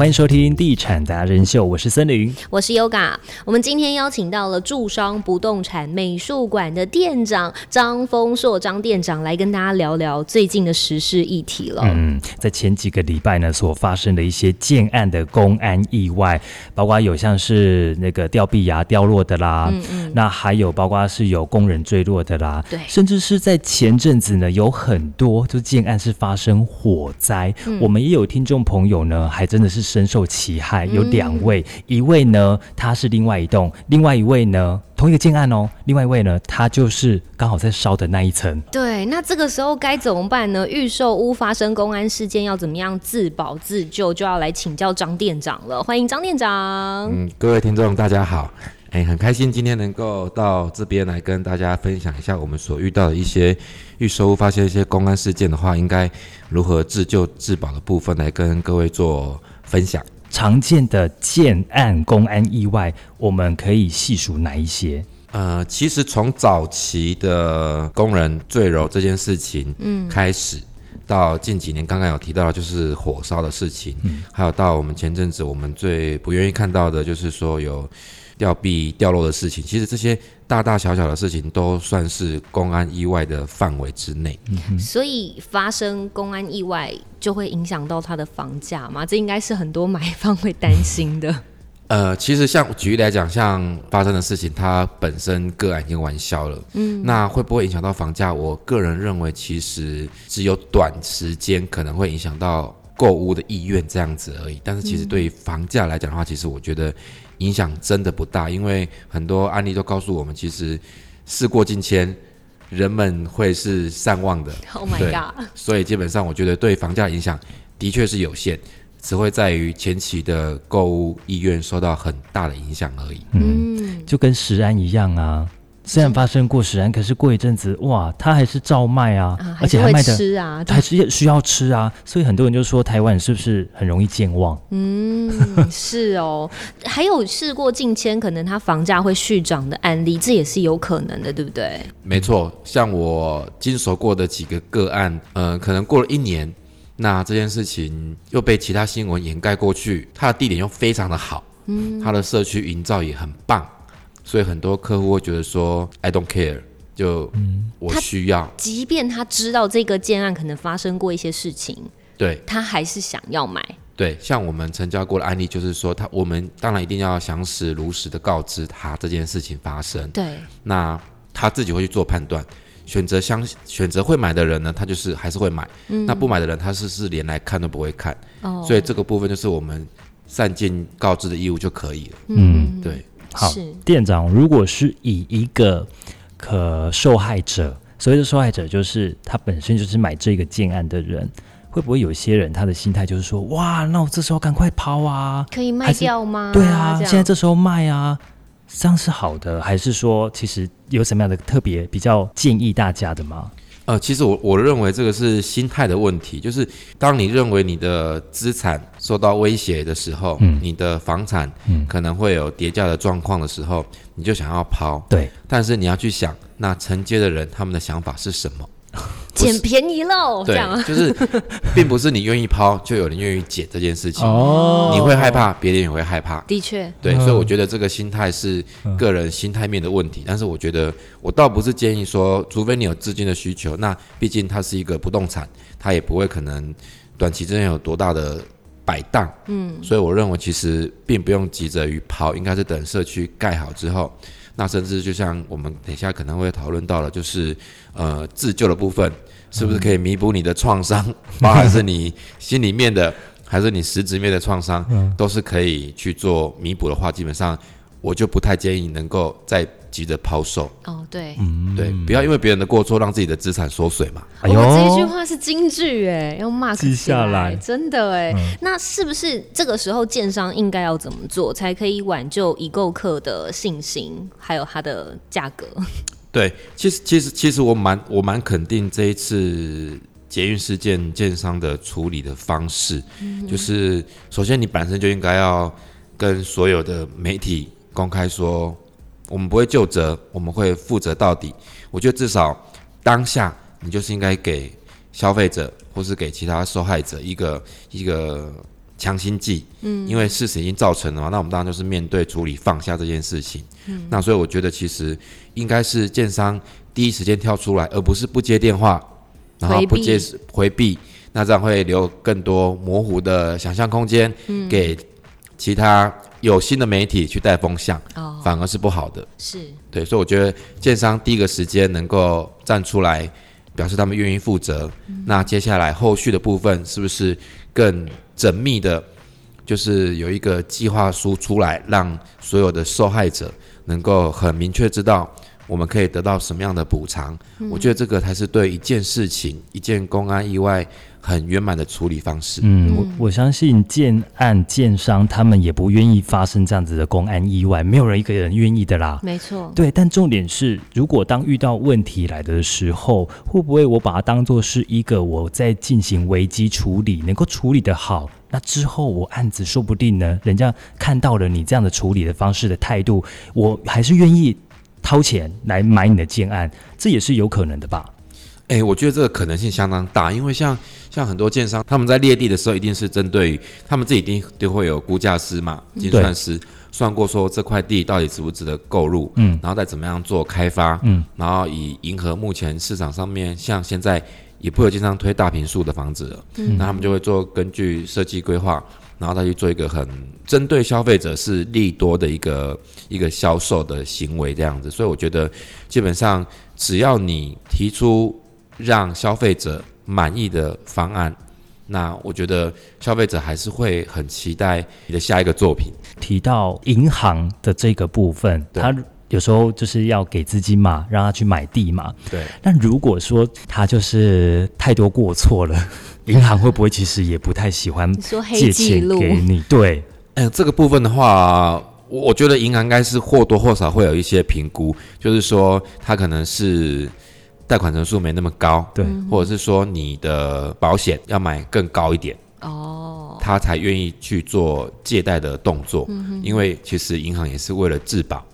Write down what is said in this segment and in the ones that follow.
欢迎收听《地产达人秀》，我是森林，我是 Yoga。我们今天邀请到了住商不动产美术馆的店长张丰硕张店长来跟大家聊聊最近的时事议题了。嗯，在前几个礼拜呢，所发生的一些建案的公安意外，包括有像是那个吊臂牙掉落的啦，嗯嗯，那还有包括是有工人坠落的啦，对，甚至是在前阵子呢，有很多就建案是发生火灾，我们也有听众朋友呢，还真的是。深受其害有两位，一位呢他是另外一栋，另外一位呢同一个建案哦，另外一位呢他就是刚好在烧的那一层。对，那这个时候该怎么办呢？预售屋发生公安事件要怎么样自保自救，就要来请教张店长了。欢迎张店长。嗯，各位听众大家好。哎，很开心今天能够到这边来跟大家分享一下我们所遇到的一些预售发现一些公安事件的话，应该如何自救自保的部分来跟各位做分享。常见的建案公安意外，我们可以细数哪一些？呃，其实从早期的工人坠楼这件事情，嗯，开始到近几年刚刚有提到就是火烧的事情，嗯，还有到我们前阵子我们最不愿意看到的就是说有。吊臂掉落的事情，其实这些大大小小的事情都算是公安意外的范围之内。所以发生公安意外就会影响到他的房价吗？这应该是很多买方会担心的。呃，其实像举例来讲，像发生的事情，它本身个案已经完销了。嗯，那会不会影响到房价？我个人认为，其实只有短时间可能会影响到购物的意愿这样子而已。但是，其实对于房价来讲的话，其实我觉得。影响真的不大，因为很多案例都告诉我们，其实事过境迁，人们会是善忘的。Oh my god！所以基本上，我觉得对房价影响的确是有限，只会在于前期的购物意愿受到很大的影响而已。嗯，就跟食安一样啊。虽然发生过食安，可是过一阵子，哇，他还是照卖啊，而且还卖的吃啊，还是需要吃啊，所以很多人就说台湾是不是很容易健忘？嗯，是哦，还有事过境迁，可能它房价会续涨的案例，这也是有可能的，对不对？没错，像我经手过的几个个案，呃，可能过了一年，那这件事情又被其他新闻掩盖过去，它的地点又非常的好，嗯，它的社区营造也很棒。所以很多客户会觉得说，I don't care，就我需要。即便他知道这个建案可能发生过一些事情，对，他还是想要买。对，像我们成交过的案例，就是说他，我们当然一定要详实如实的告知他这件事情发生。对，那他自己会去做判断，选择相选择会买的人呢，他就是还是会买。嗯，那不买的人，他是是连来看都不会看。哦，所以这个部分就是我们善尽告知的义务就可以了。嗯，对。好，店长，如果是以一个可受害者，所谓的受害者就是他本身就是买这个建案的人，会不会有些人他的心态就是说，哇，那我这时候赶快抛啊，可以卖掉吗？对啊，现在这时候卖啊，这样是好的，还是说其实有什么样的特别比较建议大家的吗？呃，其实我我认为这个是心态的问题，就是当你认为你的资产受到威胁的时候，嗯，你的房产可能会有跌价的状况的时候，你就想要抛，对，但是你要去想，那承接的人他们的想法是什么？捡便宜喽，对，就是，并不是你愿意抛就有人愿意捡这件事情，哦，你会害怕，别人也会害怕，的确，对，所以我觉得这个心态是个人心态面的问题，但是我觉得我倒不是建议说，除非你有资金的需求，那毕竟它是一个不动产，它也不会可能短期之内有多大的摆荡，嗯，所以我认为其实并不用急着于抛，应该是等社区盖好之后。那甚至就像我们等一下可能会讨论到了，就是呃自救的部分，是不是可以弥补你的创伤，包含是你心里面的，还是你实质面的创伤，都是可以去做弥补的话，基本上我就不太建议能够再。急着抛售哦，对，嗯，对，不要因为别人的过错让自己的资产缩水嘛。哎呦，这句话是金句哎，要 mark 记下来，真的哎。那是不是这个时候建商应该要怎么做，才可以挽救已购客的信心，还有它的价格？对，其实其实其实我蛮我蛮肯定这一次捷运事件建商的处理的方式，就是首先你本身就应该要跟所有的媒体公开说。我们不会就责，我们会负责到底。我觉得至少当下你就是应该给消费者或是给其他受害者一个一个强心剂，嗯，因为事实已经造成了嘛，那我们当然就是面对处理放下这件事情，嗯，那所以我觉得其实应该是建商第一时间跳出来，而不是不接电话，然后不接回避，那这样会留更多模糊的想象空间给其他有新的媒体去带风向，哦，反而是不好的，是。对，所以我觉得建商第一个时间能够站出来，表示他们愿意负责，那接下来后续的部分是不是更？缜密的，就是有一个计划书出来，让所有的受害者能够很明确知道我们可以得到什么样的补偿。我觉得这个才是对一件事情、一件公安意外。很圆满的处理方式。嗯，我我相信建案建商他们也不愿意发生这样子的公安意外，没有人一个人愿意的啦。没错。对，但重点是，如果当遇到问题来的时候，会不会我把它当做是一个我在进行危机处理，能够处理的好，那之后我案子说不定呢，人家看到了你这样的处理的方式的态度，我还是愿意掏钱来买你的建案，这也是有可能的吧？哎，我觉得这个可能性相当大，因为像像很多建商，他们在列地的时候，一定是针对于他们自己一定都会有估价师嘛，计算师算过说这块地到底值不值得购入，嗯，然后再怎么样做开发，嗯，然后以迎合目前市场上面，像现在也不会经常推大平数的房子了，嗯，那他们就会做根据设计规划，然后再去做一个很针对消费者是利多的一个一个销售的行为这样子，所以我觉得基本上只要你提出。让消费者满意的方案，那我觉得消费者还是会很期待你的下一个作品。提到银行的这个部分，他有时候就是要给资金嘛，让他去买地嘛。对。但如果说他就是太多过错了，银行会不会其实也不太喜欢借钱给你？对。嗯，这个部分的话，我我觉得银行应该是或多或少会有一些评估，就是说他可能是。贷款成数没那么高，对，或者是说你的保险要买更高一点，哦，他才愿意去做借贷的动作，因为其实银行也是为了自保，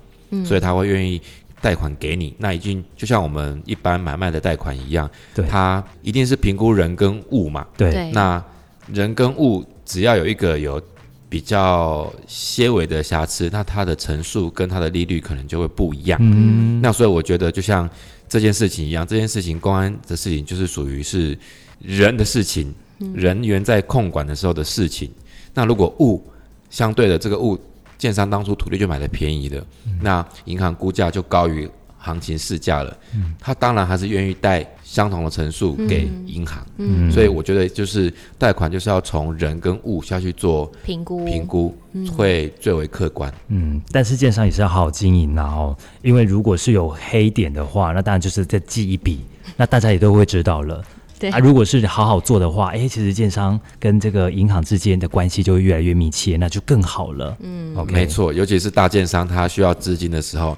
所以他会愿意贷款给你。那已经就像我们一般买卖的贷款一样，对，他一定是评估人跟物嘛，对，那人跟物只要有一个有比较些微的瑕疵，那它的成数跟它的利率可能就会不一样。嗯，那所以我觉得就像。这件事情一样，这件事情公安的事情就是属于是人的事情，人员在控管的时候的事情。那如果物相对的这个物，建商当初土地就买的便宜的，那银行估价就高于。行情市价了，他当然还是愿意贷相同的层数给银行，所以我觉得就是贷款就是要从人跟物下去做评估，评估会最为客观。嗯，但是建商也是要好好经营然后，因为如果是有黑点的话，那当然就是再记一笔，那大家也都会知道了。对啊，如果是好好做的话，哎，其实建商跟这个银行之间的关系就会越来越密切，那就更好了。嗯，OK，没错，尤其是大建商他需要资金的时候。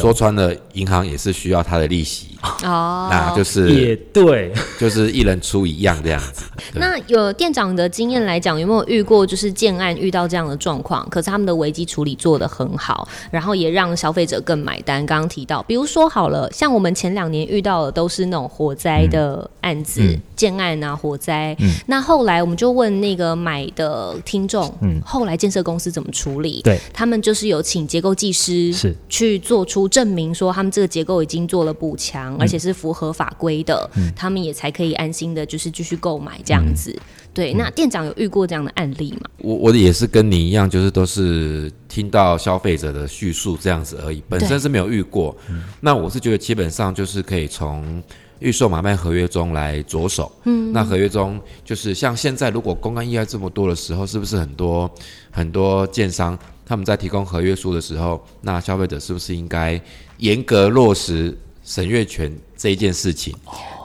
说穿了，银行也是需要他的利息哦，那就是也对，就是一人出一样这样子。那有店长的经验来讲，有没有遇过就是建案遇到这样的状况？可是他们的危机处理做得很好，然后也让消费者更买单。刚刚提到，比如说好了，像我们前两年遇到的都是那种火灾的案子，建案啊火灾。那后来我们就问那个买的听众，嗯，后来建设公司怎么处理？对，他们就是有请结构技师是去做。做出证明说他们这个结构已经做了补强，而且是符合法规的，他们也才可以安心的，就是继续购买这样子。对，那店长有遇过这样的案例吗？我我也是跟你一样，就是都是听到消费者的叙述这样子而已，本身是没有遇过。那我是觉得基本上就是可以从预售买卖合约中来着手。嗯，那合约中就是像现在如果公安意外这么多的时候，是不是很多很多建商？他们在提供合约书的时候，那消费者是不是应该严格落实审阅权这一件事情？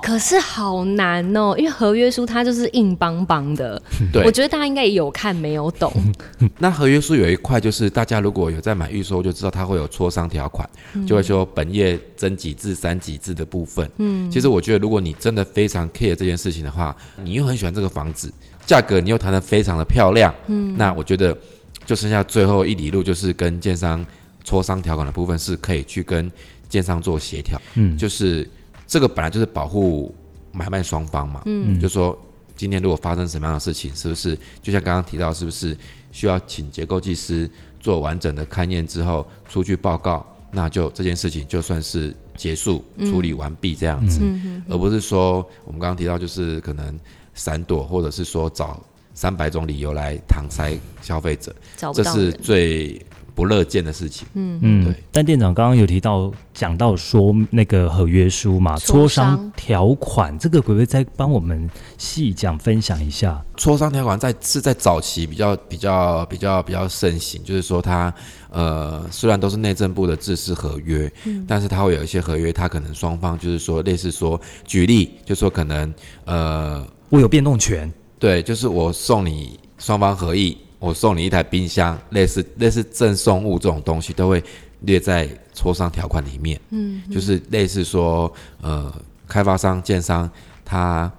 可是好难哦，因为合约书它就是硬邦邦的。对，我觉得大家应该也有看没有懂。那合约书有一块就是，大家如果有在买预售，就知道它会有磋商条款，就会说本页增几字、删几字的部分。嗯，其实我觉得，如果你真的非常 care 这件事情的话，你又很喜欢这个房子，价格你又谈得非常的漂亮，嗯，那我觉得。就剩下最后一里路，就是跟建商磋商条款的部分，是可以去跟建商做协调。嗯，就是这个本来就是保护买卖双方嘛。嗯，就说。今天如果发生什么样的事情，是不是就像刚刚提到，是不是需要请结构技师做完整的勘验之后出具报告，那就这件事情就算是结束处理完毕这样子，而不是说我们刚刚提到就是可能闪躲，或者是说找三百种理由来搪塞消费者，这是最不乐见的事情。嗯。嗯。对，但店长刚刚有提到讲到说那个合约书嘛，磋商。条款，这个可不可以再帮我们细讲分享一下？磋商条款在是在早期比较比较比较比较盛行，就是说它呃虽然都是内政部的制式合约，但是它会有一些合约，它可能双方就是说类似说举例，就说可能呃我有变动权，对，就是我送你双方合意，我送你一台冰箱，类似类似赠送物这种东西都会列在磋商条款里面。嗯，就是类似说，呃，开发商、建商他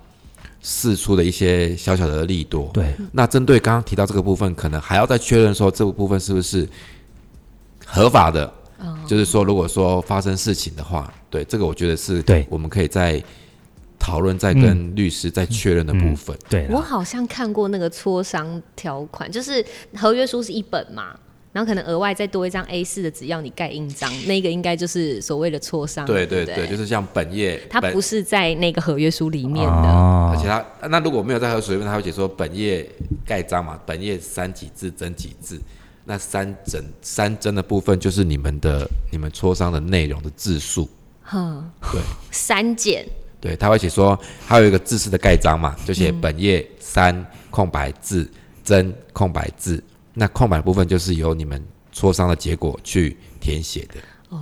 试出的一些小小的利多。对，那针对刚刚提到这个部分，可能还要再确认说这部分是不是合法的。就是说，如果说发生事情的话，对这个我觉得是对我们可以再讨论、再跟律师再确认的部分。对，我好像看过那个磋商条款，就是合约书是一本嘛，然后可能额外再多一张 A 四的纸要你盖印章，那个应该就是所谓的磋商。对不对对对，就是像本业，本它不是在那个合约书里面的。哦而且他那如果没有在合水面，他会写说本页盖章嘛，本页三几字增几字，那三整三增的部分就是你们的你们磋商的内容的字数，哼，对删减对，他会写说还有一个字式的盖章嘛，就写本页三空白字真空白字，那空白部分就是由你们磋商的结果去填写的。哦。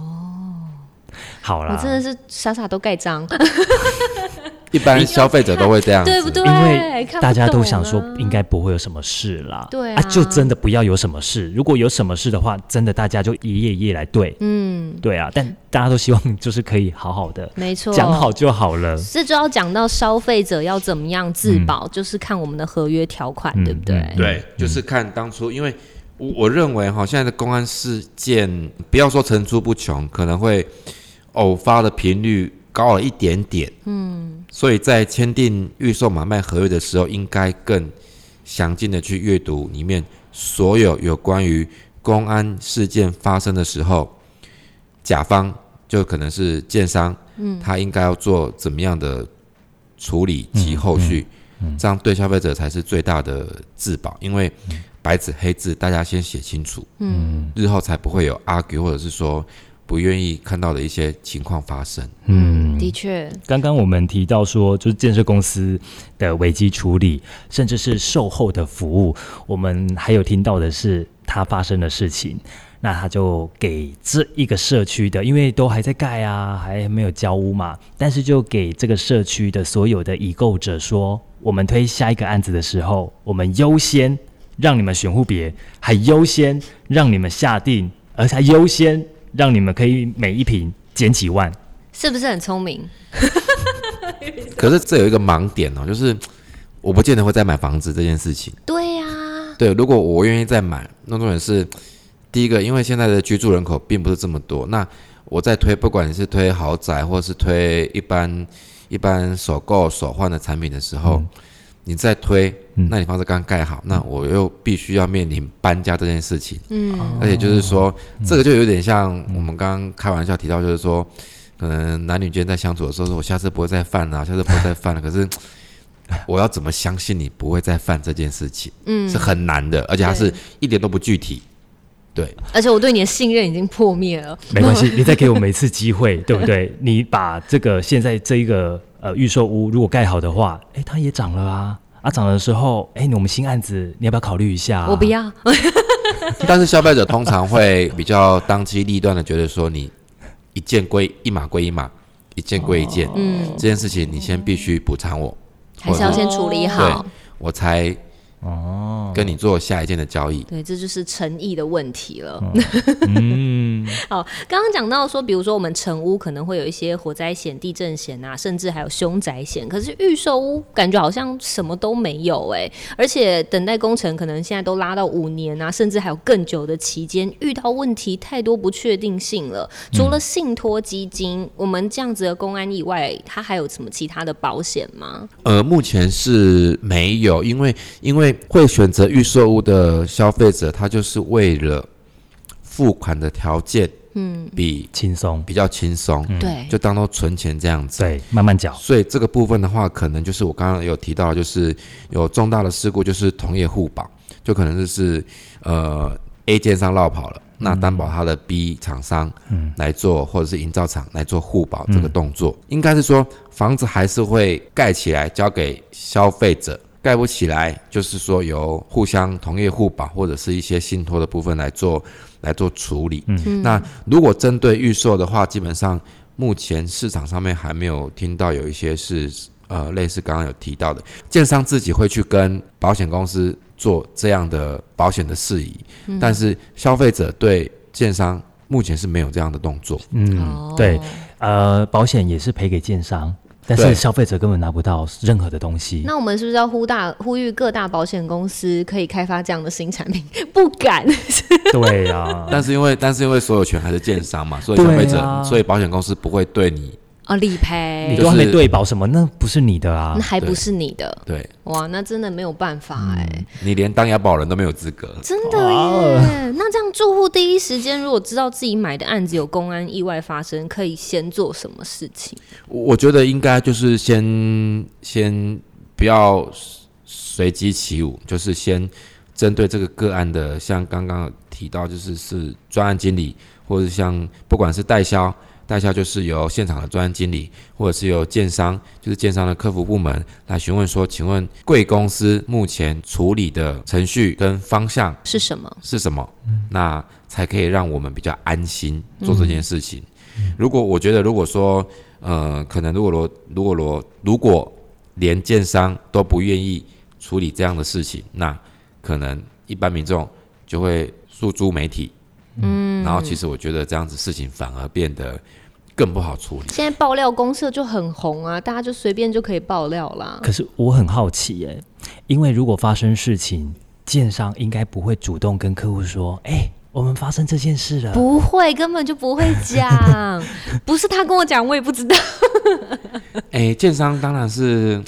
好啦，我真的是傻傻都盖章，一般消费者都会这样子，对不对？因为大家都想说啊。应该不会有什么事啦，对啊，就啊真的不要有什么事。如果有什么事的话，真的大家就一页一页来对，嗯，对啊。但大家都希望就是可以好好的没错，讲好就好了，这就要讲到消费者要怎么样自保，就是看我们的合约条款，嗯对不对？嗯。对，就是看当初，因为我我认为哈，现在的公安事件，不要说层出不穷，可能会偶发的频率高了一点点。嗯，所以在签订预售买卖合约的时候，应该更详尽的去阅读里面所有有关于公安事件发生的时候，甲方就可能是建商，嗯，他应该要做怎么样的处理及后续，这样对消费者才是最大的自保，因为白纸黑字大家先写清楚，嗯，日后才不会有 argue 或者是说不愿意看到的一些情况发生。嗯。的确，刚刚我们提到说，就是建设公司的危机处理，甚至是售后的服务，我们还有听到的是它发生的事情，那他就给这一个社区的，因为都还在盖啊，还没有交屋嘛，但是就给这个社区的所有的已购者说，我们推下一个案子的时候，我们优先让你们选户别，还优先让你们下定，而且还优先让你们可以每一瓶减几万。是不是很聪明？可是这有一个盲点哦，就是我不见得会再买房子这件事情。对呀、对，如果我愿意再买，那重点是第一个，因为现在的居住人口并不是这么多，那我在推，不管你是推豪宅或是推一般一般首购首换的产品的时候，你再推，那你房子刚盖好，那我又必须要面临搬家这件事情，嗯，而且就是说，这个就有点像我们刚刚开玩笑提到，就是说，可能男女间在相处的时候，说我下次不会再犯了、下次不会再犯了。可是我要怎么相信你不会再犯这件事情？嗯，是很难的，而且它是一点都不具体。对，而且我对你的信任已经破灭了。没关系，你再给我们一次机会，对不对？你把这个现在这一个呃预售屋如果盖好的话，哎，它也涨了啊。啊，涨的时候，哎，我们新案子你要不要考虑一下、啊？我不。要，但是消费者通常会比较当机立断的觉得说，你一件归一码归一码，一件归一件，嗯，这件事情你先必须补偿我，还是要先处理好。我才哦，跟你做下一件的交易。对，这就是诚意的问题了。嗯，好，刚刚讲到说，比如说我们成屋可能会有一些火灾险、地震险啊，甚至还有凶宅险，可是预售屋感觉好像什么都没有哎，而且等待工程可能现在都拉到五年啊，甚至还有更久的期间，遇到问题太多不确定性了。除了信托基金，我们这样子的公安以外，它还有什么其他的保险吗？呃，目前是没有，因为因为会选择预售屋的消费者，他就是为了付款的条件，嗯，比轻松，比较轻松，对，就当做存钱这样子，对，慢慢缴。所以这个部分的话，可能就是我刚刚有提到，就是有重大的事故，就是同业互保，就可能就是呃 A 建商落跑了。那担保他的 B 厂商来做，或者是营造厂来做互保这个动作，应该是说房子还是会盖起来交给消费者，盖不起来就是说由互相同业互保或者是一些信托的部分来做来做处理。嗯那如果针对预售的话，基本上目前市场上面还没有听到有一些是呃类似刚刚有提到的，建商自己会去跟保险公司。做这样的保险的事宜，嗯但是消费者对建商目前是没有这样的动作。嗯，对，呃，保险也是赔给建商，但是消费者根本拿不到任何的东西。那我们是不是要呼大呼吁各大保险公司可以开发这样的新产品？不敢。对呀，但是因为但是因为所有权还是建商嘛，所以消费者，所以保险公司不会对你。哦，理赔你都还没对保什么？那不是你的啊，那还不是你的。对，哇，那真的没有办法哎，你连当押保人都没有资格，真的耶。那这样住户第一时间如果知道自己买的案子有公安意外发生，可以先做什么事情？我觉得应该就是先先不要随机起舞，就是先针对这个个案的，像刚刚提到，就是是专案经理，或者像不管是代销。代销就是由现场的专案经理，或者是由建商，就是建商的客服部门来询问说，请问贵公司目前处理的程序跟方向是什么？是什么？那才可以让我们比较安心做这件事情。如果我觉得，如果说，呃，可能如果罗，如果罗，如果连建商都不愿意处理这样的事情，那可能一般民众就会诉诸媒体。嗯，然后其实我觉得这样子事情反而变得。更不好处理。现在爆料公社就很红啊，大家就随便就可以爆料啦。可是我很好奇耶，因为如果发生事情，建商应该不会主动跟客户说：“哎，我们发生这件事了。”不会，根本就不会讲。不是他跟我讲，我也不知道。哎，建商当然是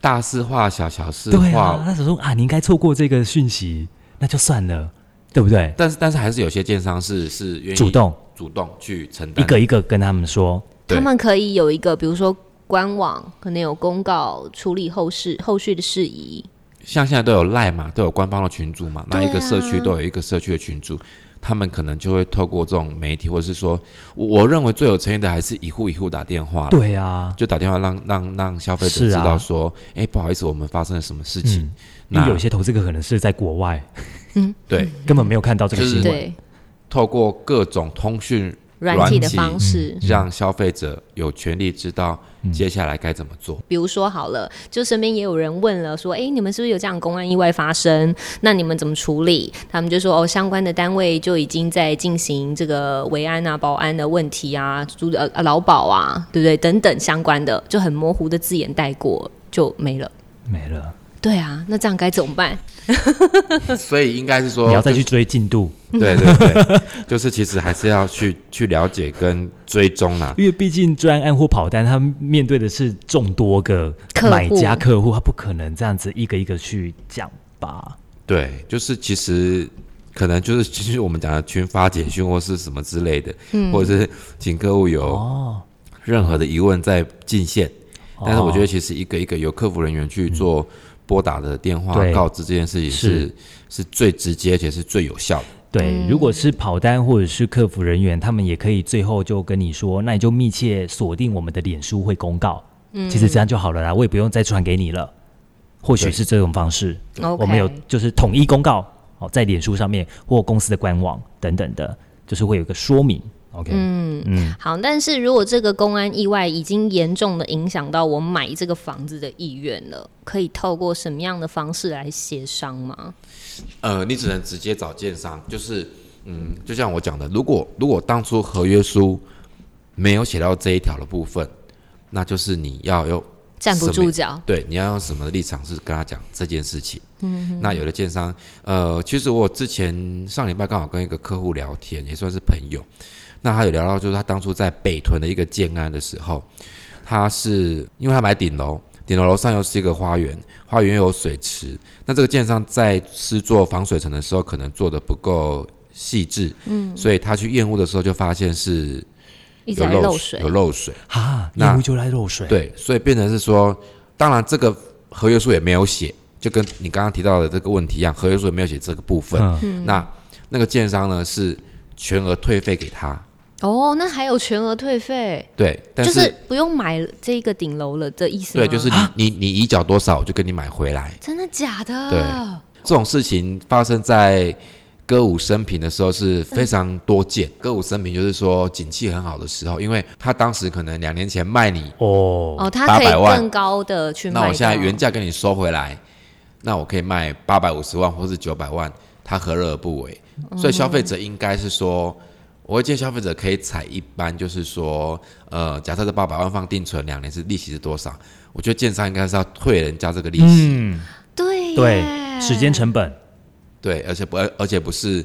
大事化小，小事化。他说：“啊，你应该错过这个讯息，那就算了，对不对？”但是，但是还是有些建商是是愿意主动。主动去承担，一个一个跟他们说，他们可以有一个，比如说官网可能有公告处理后事后续的事宜。像现在都有赖嘛，都有官方的群组嘛，那一个社区都有一个社区的群组，他们可能就会透过这种媒体，或者是说，我认为最有诚意的还是一户一户打电话，对啊，就打电话让让让消费者知道说，哎，不好意思，我们发生了什么事情。那有些投资客可能是在国外，嗯，对，根本没有看到这个新闻。透过各种通讯软体的方式，让消费者有权利知道接下来该怎么做。比如说，好了，就身边也有人问了，说：“哎，你们是不是有这样公安意外发生？那你们怎么处理？”他们就说：“哦，相关的单位就已经在进行这个维安啊、保安的问题啊、租呃劳保啊，对不对？等等相关的，就很模糊的字眼带过就没了，没了。”对啊，那这样该怎么办？所以应该是说你要再去追进度。对对对，就是其实还是要去去了解跟追踪啦。因为毕竟专案或跑单，他面对的是众多个买家客户，他不可能这样子一个一个去讲吧。对，就是其实可能就是其实我们讲的群发简讯或是什么之类的，或者是请客户有任何的疑问再进线。但是我觉得其实一个一个由客服人员去做。拨打的电话告知这件事情是是最直接且是最有效的。对，如果是跑单或者是客服人员，他们也可以最后就跟你说，那你就密切锁定我们的脸书会公告。嗯，其实这样就好了啦，我也不用再传给你了。或许是这种方式，我们有就是统一公告哦，在脸书上面或公司的官网等等的，就是会有个说明。OK，嗯嗯，好。但是如果这个公安意外已经严重的影响到我买这个房子的意愿了，可以透过什么样的方式来协商吗？呃，你只能直接找建商，就是嗯，就像我讲的，如果如果当初合约书没有写到这一条的部分，那就是你要用站不住脚，对，你要用什么立场是跟他讲这件事情？嗯，那有的建商，呃，其实我之前上礼拜刚好跟一个客户聊天，也算是朋友。那他有聊到，就是他当初在北屯的一个建安的时候，他是因为他买顶楼，顶楼楼上又是一个花园，花园又有水池。那这个建商在施做防水层的时候，可能做的不够细致，嗯，所以他去验屋的时候就发现是有漏水，有漏水啊，验屋就来漏水，对，所以变成是说，当然这个合约书也没有写，就跟你刚刚提到的这个问题一样，合约书也没有写这个部分。嗯，那那个建商呢是全额退费给他。哦，那还有全额退费？对，就是不用买这个顶楼了的意思对，就是你你你移缴多少，我就给你买回来。真的假的？对，这种事情发生在歌舞升平的时候是非常多见。歌舞升平就是说景气很好的时候，因为他当时可能两年前卖你哦哦，他可以更高的去卖，那我现在原价给你收回来，那我可以卖八百五十万或是九百万，他何乐而不为？所以消费者应该是说。我会建议消费者可以采一般，就是说，呃，假设这八百万放定存两年是利息是多少？我觉得建商应该是要退人家这个利息。嗯，对对，时间成本，对，而且不而且不是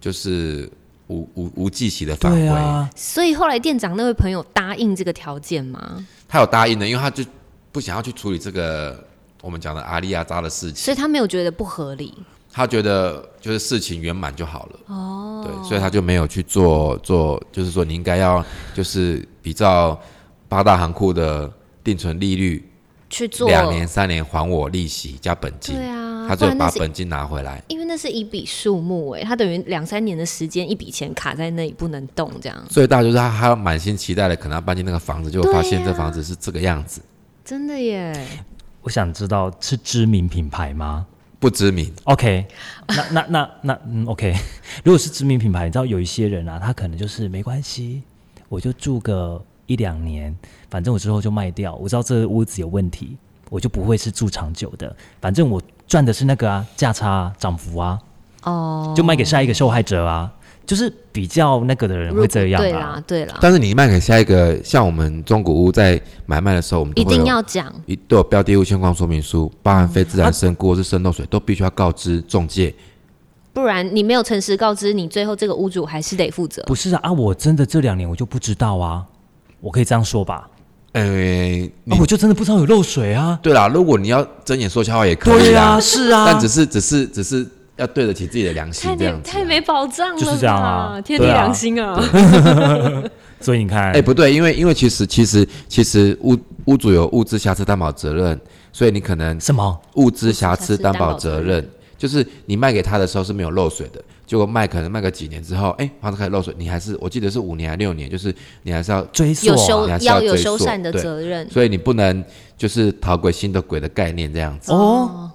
就是无无无计息的返回。所以后来店长那位朋友答应这个条件吗？他有答应的，因为他就不想要去处理这个我们讲的阿利亚扎的事情，所以他没有觉得不合理。他觉得就是事情圆满就好了，哦，对，所以他就没有去做做，就是说你应该要就是比照八大行库的定存利率去做。两年三年还我利息加本金，对啊，他就把本金拿回来，因为那是一笔数目哎，他等于两三年的时间一笔钱卡在那里不能动这样，最大就是他还要满心期待的可能要搬进那个房子，就发现这房子是这个样子，真的耶，我想知道是知名品牌吗？不知名，OK，那那那那嗯，OK，如果是知名品牌，你知道有一些人啊，他可能就是没关系，我就住个一两年，反正我之后就卖掉。我知道这屋子有问题，我就不会是住长久的，反正我赚的是那个啊价差涨幅啊，哦，就卖给下一个受害者啊。就是比较那个的人会这样对啦，对啦。但是你卖给下一个，像我们中古屋在买卖的时候，我们一定要讲，一都有标的物相关说明书，包含非自然生故或是渗漏水，都必须要告知中介。不然你没有诚实告知，你最后这个屋主还是得负责。不是啊，啊，我真的这两年我就不知道啊，我可以这样说吧？呃，我就真的不知道有漏水啊。对啦，如果你要睁眼说瞎话也可以啊，是啊，但只是只是只是。要对得起自己的良心，这样太没保障了，就是这样啊，天地良心啊。所以你看，哎，不对，因为因为其实其实其实屋屋主有物质瑕疵担保责任，所以你可能什么？物质瑕疵担保责任，就是你卖给他的时候是没有漏水的，结果卖可能卖个几年之后，哎，房子开始漏水，你还是我记得是五年还是六年，就是你还是要追溯，要有修缮的责任，所以你不能就是逃鬼新的鬼的概念这样子。哦。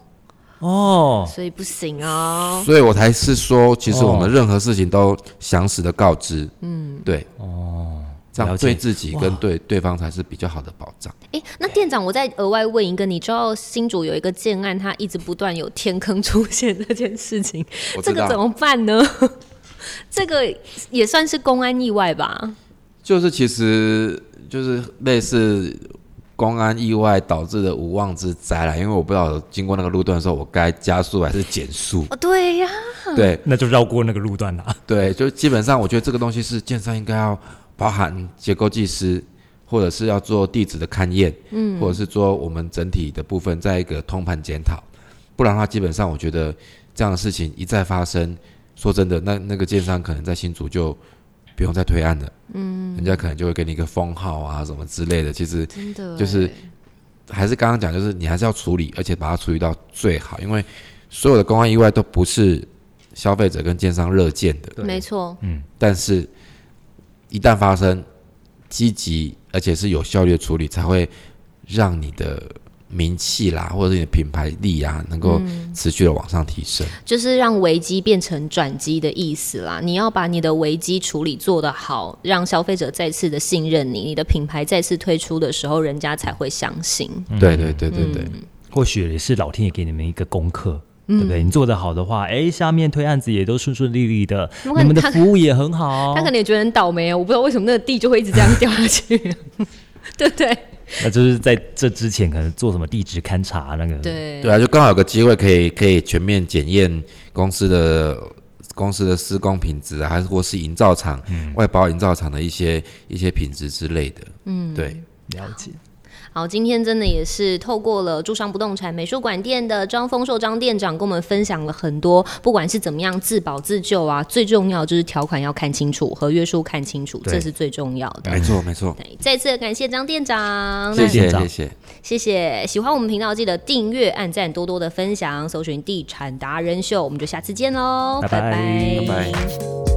哦，所以不行哦。所以我才是说，其实我们任何事情都详实的告知，嗯，对，哦，这样对自己跟对对方才是比较好的保障。哎，那店长，我再额外问一个，你知道新主有一个建案，他一直不断有天坑出现这件事情，这个怎么办呢？这个也算是公安意外吧？就是其实就是类似。公安意外导致的无妄之灾了，因为我不知道经过那个路段的时候，我该加速还是减速？哦，对呀，对，那就绕过那个路段了。对，就基本上我觉得这个东西是建商应该要包含结构技师，或者是要做地址的勘验，嗯，或者是做我们整体的部分在一个通盘检讨，不然的话，基本上我觉得这样的事情一再发生，说真的，那那个建商可能在新竹就。不用再推案了，嗯，人家可能就会给你一个封号啊什么之类的。其实真的就是还是刚刚讲，就是你还是要处理，而且把它处理到最好，因为所有的公安意外都不是消费者跟奸商热见的，没错，嗯。但是，一旦发生，积极而且是有效率的处理，才会让你的名气啦，或者你的品牌力啊，能够持续的往上提升，就是让危机变成转机的意思啦。你要把你的危机处理做得好，让消费者再次的信任你，你的品牌再次推出的时候，人家才会相信。对对对对对，或许也是老天爷给你们一个功课。对不对？你做的好的话，哎，下面推案子也都顺顺利利的，你们的服务也很好。他可能也觉得很倒霉哦，我不知道为什么那个地就会一直这样掉下去，对 不对？那就是在这之前可能做什么地质勘察那个，对对啊，就刚好有个机会可以可以全面检验公司的公司的施工品质啊，还是或是营造厂外包营造厂的一些一些品质之类的。嗯，对，了解。好，今天真的也是透过了住商不动产美术馆店的张丰硕张店长，跟我们分享了很多，不管是怎么样自保自救啊，最重要就是条款要看清楚，合约书看清楚，这是最重要的。没错，没错。对，再次感谢张店长，谢谢，谢谢，谢谢。喜欢我们频道，记得订阅、按赞、多多的分享，搜寻地产达人秀，我们就下次见喽，拜拜，拜拜。